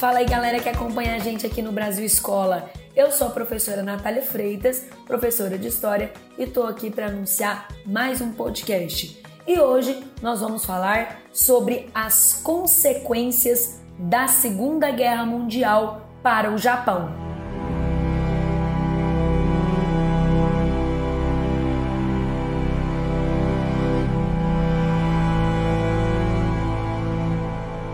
Fala aí galera que acompanha a gente aqui no Brasil Escola. Eu sou a professora Natália Freitas, professora de História, e estou aqui para anunciar mais um podcast. E hoje nós vamos falar sobre as consequências da Segunda Guerra Mundial para o Japão.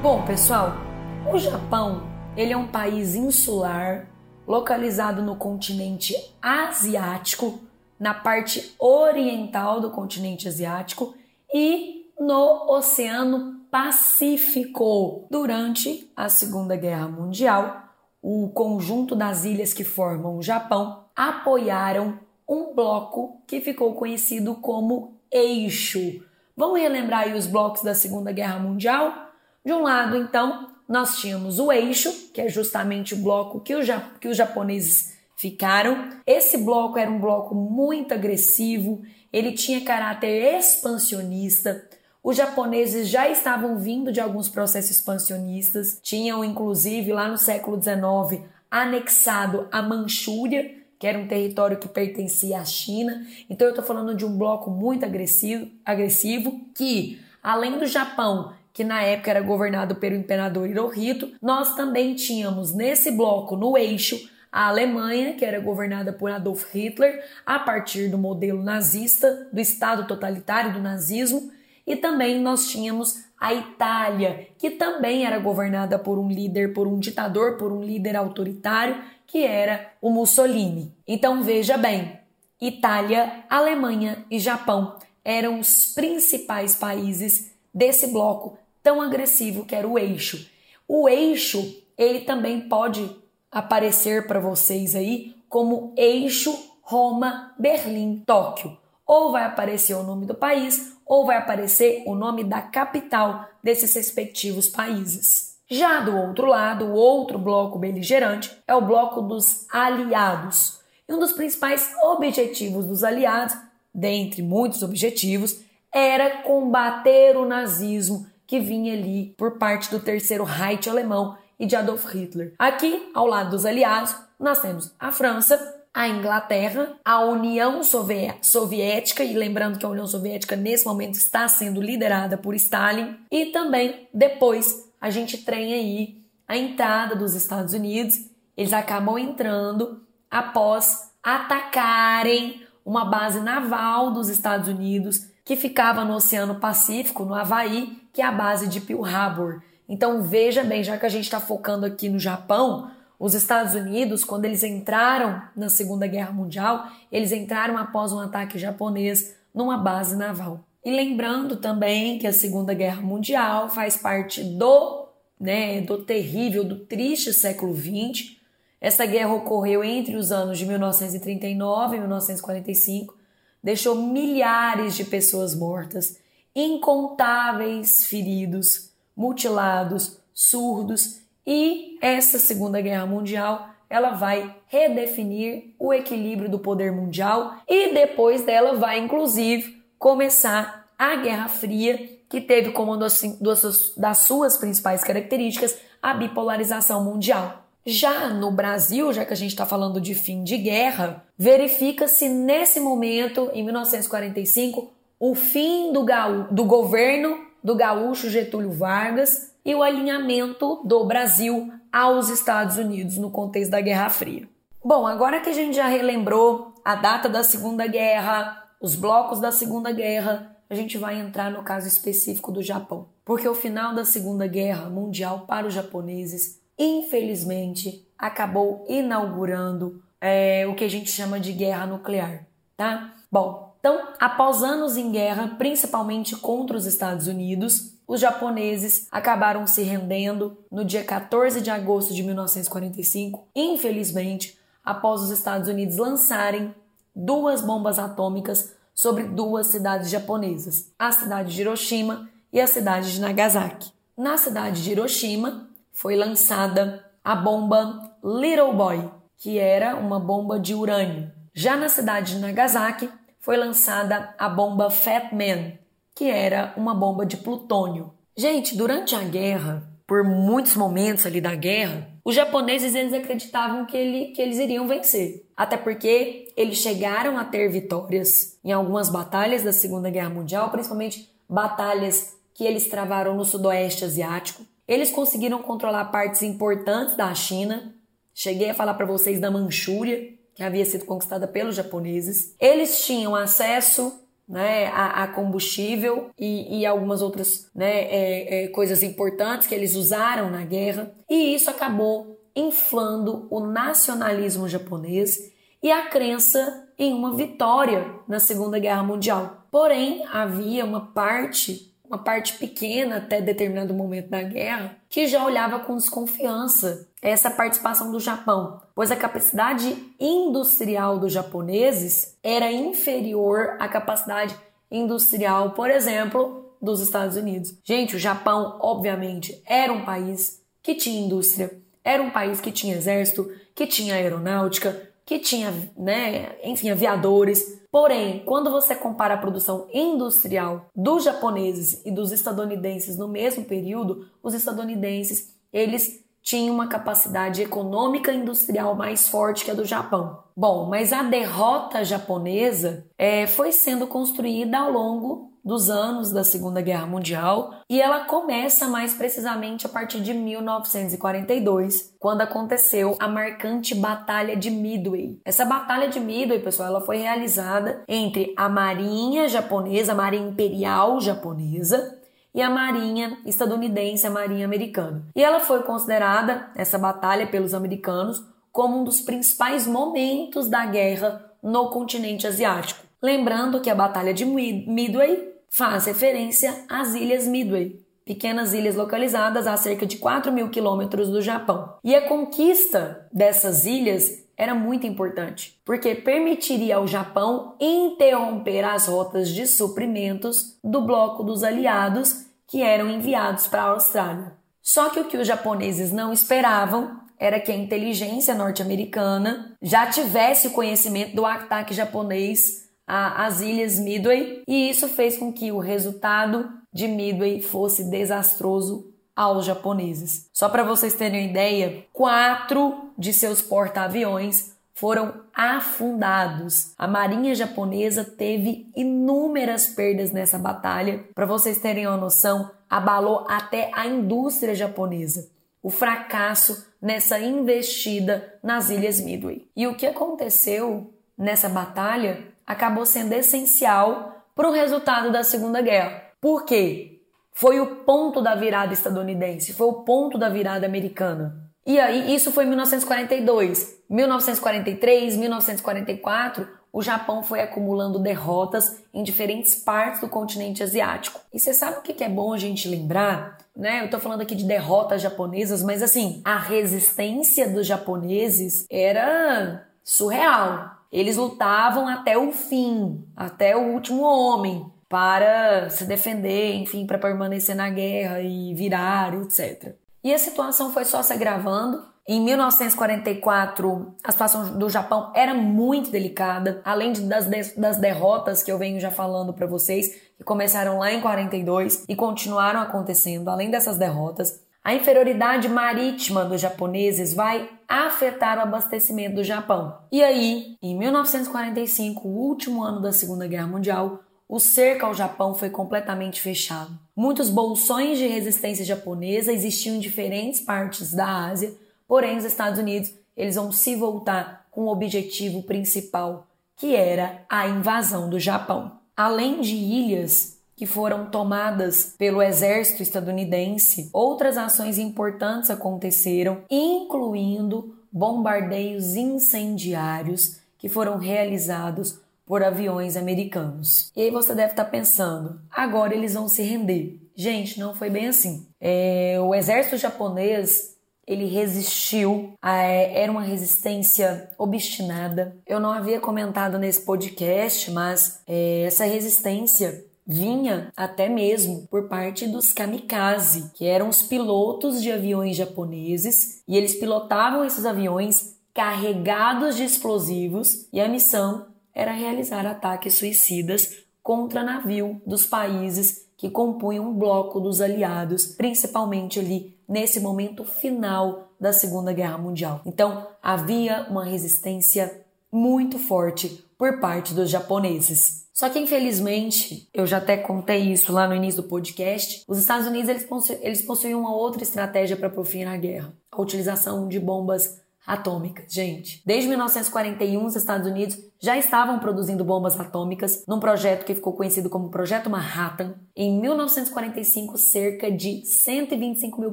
Bom, pessoal, o Japão, ele é um país insular, localizado no continente asiático, na parte oriental do continente asiático e no Oceano Pacífico. Durante a Segunda Guerra Mundial, o conjunto das ilhas que formam o Japão apoiaram um bloco que ficou conhecido como Eixo. Vamos relembrar aí os blocos da Segunda Guerra Mundial? De um lado, então, nós tínhamos o eixo, que é justamente o bloco que, o, que os japoneses ficaram. Esse bloco era um bloco muito agressivo, ele tinha caráter expansionista. Os japoneses já estavam vindo de alguns processos expansionistas, tinham inclusive lá no século XIX anexado a Manchúria, que era um território que pertencia à China. Então eu estou falando de um bloco muito agressivo, agressivo que, além do Japão que na época era governado pelo imperador Hirohito, nós também tínhamos nesse bloco, no eixo, a Alemanha, que era governada por Adolf Hitler, a partir do modelo nazista, do Estado totalitário do nazismo, e também nós tínhamos a Itália, que também era governada por um líder, por um ditador, por um líder autoritário, que era o Mussolini. Então veja bem, Itália, Alemanha e Japão eram os principais países desse bloco tão agressivo que era o eixo. O eixo, ele também pode aparecer para vocês aí como eixo Roma, Berlim, Tóquio. Ou vai aparecer o nome do país, ou vai aparecer o nome da capital desses respectivos países. Já do outro lado, o outro bloco beligerante é o bloco dos aliados. E um dos principais objetivos dos aliados, dentre muitos objetivos, era combater o nazismo que vinha ali por parte do terceiro Reich alemão e de Adolf Hitler. Aqui, ao lado dos aliados, nós temos a França, a Inglaterra, a União Soviética, e lembrando que a União Soviética nesse momento está sendo liderada por Stalin, e também depois a gente tem aí a entrada dos Estados Unidos, eles acabam entrando após atacarem uma base naval dos Estados Unidos que ficava no Oceano Pacífico, no Havaí, que é a base de Pearl Harbor. Então veja bem, já que a gente está focando aqui no Japão, os Estados Unidos, quando eles entraram na Segunda Guerra Mundial, eles entraram após um ataque japonês numa base naval. E lembrando também que a Segunda Guerra Mundial faz parte do, né, do terrível, do triste século XX. Essa guerra ocorreu entre os anos de 1939 e 1945 deixou milhares de pessoas mortas, incontáveis feridos, mutilados, surdos e essa Segunda Guerra Mundial ela vai redefinir o equilíbrio do poder mundial e depois dela vai inclusive começar a Guerra Fria, que teve como uma das suas principais características a bipolarização mundial. Já no Brasil, já que a gente está falando de fim de guerra, verifica-se nesse momento, em 1945, o fim do, gaú do governo do gaúcho Getúlio Vargas e o alinhamento do Brasil aos Estados Unidos no contexto da Guerra Fria. Bom, agora que a gente já relembrou a data da Segunda Guerra, os blocos da Segunda Guerra, a gente vai entrar no caso específico do Japão, porque o final da Segunda Guerra Mundial para os japoneses infelizmente, acabou inaugurando é, o que a gente chama de guerra nuclear, tá? Bom, então, após anos em guerra, principalmente contra os Estados Unidos, os japoneses acabaram se rendendo no dia 14 de agosto de 1945, infelizmente, após os Estados Unidos lançarem duas bombas atômicas sobre duas cidades japonesas, a cidade de Hiroshima e a cidade de Nagasaki. Na cidade de Hiroshima, foi lançada a bomba Little Boy, que era uma bomba de urânio. Já na cidade de Nagasaki, foi lançada a bomba Fat Man, que era uma bomba de plutônio. Gente, durante a guerra, por muitos momentos ali da guerra, os japoneses eles acreditavam que, ele, que eles iriam vencer. Até porque eles chegaram a ter vitórias em algumas batalhas da Segunda Guerra Mundial, principalmente batalhas que eles travaram no Sudoeste Asiático. Eles conseguiram controlar partes importantes da China. Cheguei a falar para vocês da Manchúria, que havia sido conquistada pelos japoneses. Eles tinham acesso né, a, a combustível e, e, algumas outras né, é, é, coisas importantes que eles usaram na guerra, e isso acabou inflando o nacionalismo japonês e a crença em uma vitória na Segunda Guerra Mundial. Porém, havia uma parte uma parte pequena até determinado momento da guerra, que já olhava com desconfiança essa participação do Japão, pois a capacidade industrial dos japoneses era inferior à capacidade industrial, por exemplo, dos Estados Unidos. Gente, o Japão, obviamente, era um país que tinha indústria, era um país que tinha exército, que tinha aeronáutica, que tinha, né, enfim, aviadores. Porém, quando você compara a produção industrial dos japoneses e dos estadunidenses no mesmo período, os estadunidenses, eles tinham uma capacidade econômica industrial mais forte que a do Japão. Bom, mas a derrota japonesa é, foi sendo construída ao longo dos anos da Segunda Guerra Mundial e ela começa mais precisamente a partir de 1942, quando aconteceu a marcante Batalha de Midway. Essa Batalha de Midway, pessoal, ela foi realizada entre a Marinha japonesa, a Marinha Imperial japonesa, e a Marinha estadunidense, a Marinha americana. E ela foi considerada, essa batalha pelos americanos, como um dos principais momentos da guerra no continente asiático. Lembrando que a Batalha de Midway faz referência às Ilhas Midway, pequenas ilhas localizadas a cerca de 4 mil quilômetros do Japão. E a conquista dessas ilhas era muito importante, porque permitiria ao Japão interromper as rotas de suprimentos do bloco dos aliados que eram enviados para a Austrália. Só que o que os japoneses não esperavam era que a inteligência norte-americana já tivesse conhecimento do ataque japonês às ilhas Midway, e isso fez com que o resultado de Midway fosse desastroso aos japoneses. Só para vocês terem uma ideia, quatro de seus porta-aviões foram afundados. A marinha japonesa teve inúmeras perdas nessa batalha. Para vocês terem uma noção, abalou até a indústria japonesa. O fracasso nessa investida nas ilhas Midway. E o que aconteceu nessa batalha acabou sendo essencial para o resultado da Segunda Guerra. Por quê? Foi o ponto da virada estadunidense, foi o ponto da virada americana. E aí, isso foi em 1942. 1943, 1944, o Japão foi acumulando derrotas em diferentes partes do continente asiático. E você sabe o que é bom a gente lembrar? Né? Eu tô falando aqui de derrotas japonesas, mas assim, a resistência dos japoneses era surreal. Eles lutavam até o fim, até o último homem, para se defender, enfim, para permanecer na guerra e virar, etc. E a situação foi só se agravando. Em 1944, a situação do Japão era muito delicada, além das, das derrotas que eu venho já falando para vocês, que começaram lá em 42 e continuaram acontecendo, além dessas derrotas. A inferioridade marítima dos japoneses vai afetar o abastecimento do Japão. E aí, em 1945, o último ano da Segunda Guerra Mundial, o cerco ao Japão foi completamente fechado. Muitos bolsões de resistência japonesa existiam em diferentes partes da Ásia, porém os Estados Unidos eles vão se voltar com o objetivo principal, que era a invasão do Japão. Além de ilhas que foram tomadas pelo exército estadunidense, outras ações importantes aconteceram, incluindo bombardeios incendiários que foram realizados por aviões americanos. E aí você deve estar pensando, agora eles vão se render. Gente, não foi bem assim. É, o exército japonês ele resistiu, era uma resistência obstinada. Eu não havia comentado nesse podcast, mas é, essa resistência vinha até mesmo por parte dos kamikaze, que eram os pilotos de aviões japoneses, e eles pilotavam esses aviões carregados de explosivos, e a missão era realizar ataques suicidas contra navio dos países que compunham um bloco dos aliados, principalmente ali nesse momento final da Segunda Guerra Mundial. Então, havia uma resistência muito forte por parte dos japoneses. Só que infelizmente, eu já até contei isso lá no início do podcast, os Estados Unidos eles, possu eles possuíam uma outra estratégia para proferir a guerra, a utilização de bombas atômicas, gente. Desde 1941, os Estados Unidos já estavam produzindo bombas atômicas num projeto que ficou conhecido como Projeto Manhattan. Em 1945, cerca de 125 mil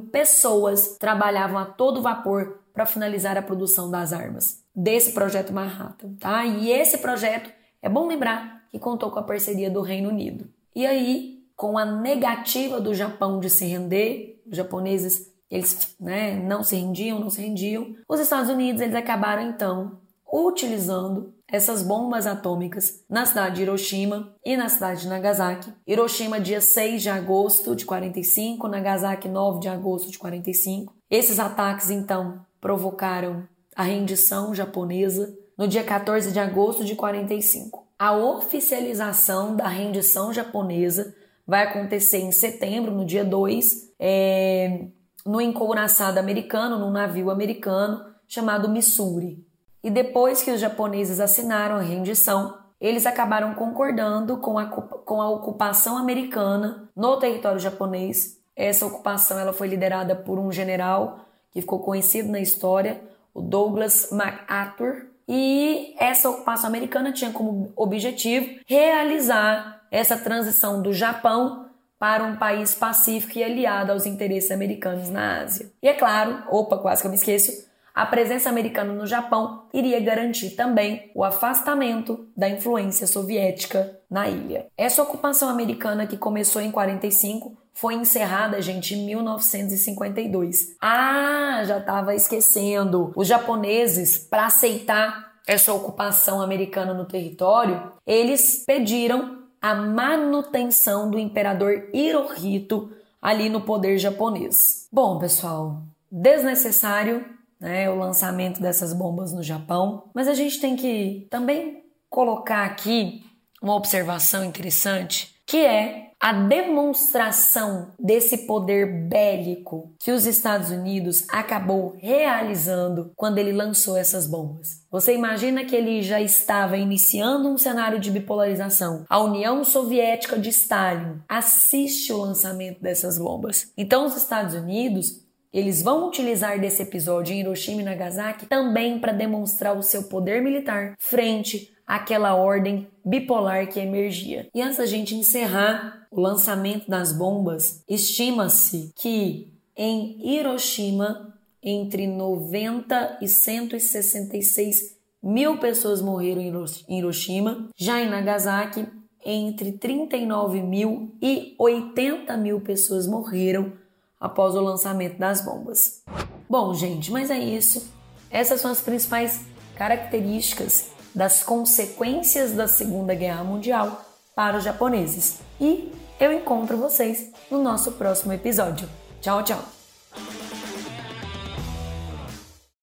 pessoas trabalhavam a todo vapor para finalizar a produção das armas desse Projeto Manhattan, tá? E esse projeto, é bom lembrar que contou com a parceria do Reino Unido. E aí, com a negativa do Japão de se render, os japoneses eles né, não se rendiam, não se rendiam. Os Estados Unidos eles acabaram então utilizando essas bombas atômicas na cidade de Hiroshima e na cidade de Nagasaki. Hiroshima dia 6 de agosto de 45, Nagasaki 9 de agosto de 45. Esses ataques então provocaram a rendição japonesa no dia 14 de agosto de 45. A oficialização da rendição japonesa vai acontecer em setembro, no dia 2, é, no encouraçado americano, num navio americano chamado Missouri. E depois que os japoneses assinaram a rendição, eles acabaram concordando com a, com a ocupação americana no território japonês. Essa ocupação ela foi liderada por um general que ficou conhecido na história, o Douglas MacArthur. E essa ocupação americana tinha como objetivo realizar essa transição do Japão para um país pacífico e aliado aos interesses americanos na Ásia. E é claro, opa, quase que eu me esqueço, a presença americana no Japão iria garantir também o afastamento da influência soviética na ilha. Essa ocupação americana que começou em 45 foi encerrada, gente, em 1952. Ah, já estava esquecendo. Os japoneses, para aceitar essa ocupação americana no território, eles pediram a manutenção do imperador Hirohito ali no poder japonês. Bom, pessoal, desnecessário né, o lançamento dessas bombas no Japão, mas a gente tem que também colocar aqui uma observação interessante, que é a demonstração desse poder bélico que os Estados Unidos acabou realizando quando ele lançou essas bombas. Você imagina que ele já estava iniciando um cenário de bipolarização. A União Soviética de Stalin assiste o lançamento dessas bombas. Então os Estados Unidos eles vão utilizar desse episódio em Hiroshima e Nagasaki também para demonstrar o seu poder militar frente àquela ordem bipolar que emergia. E antes da gente encerrar o lançamento das bombas, estima-se que em Hiroshima, entre 90 e 166 mil pessoas morreram em Hiroshima. Já em Nagasaki, entre 39 mil e 80 mil pessoas morreram após o lançamento das bombas. Bom, gente, mas é isso. Essas são as principais características das consequências da Segunda Guerra Mundial para os japoneses. E eu encontro vocês no nosso próximo episódio. Tchau, tchau!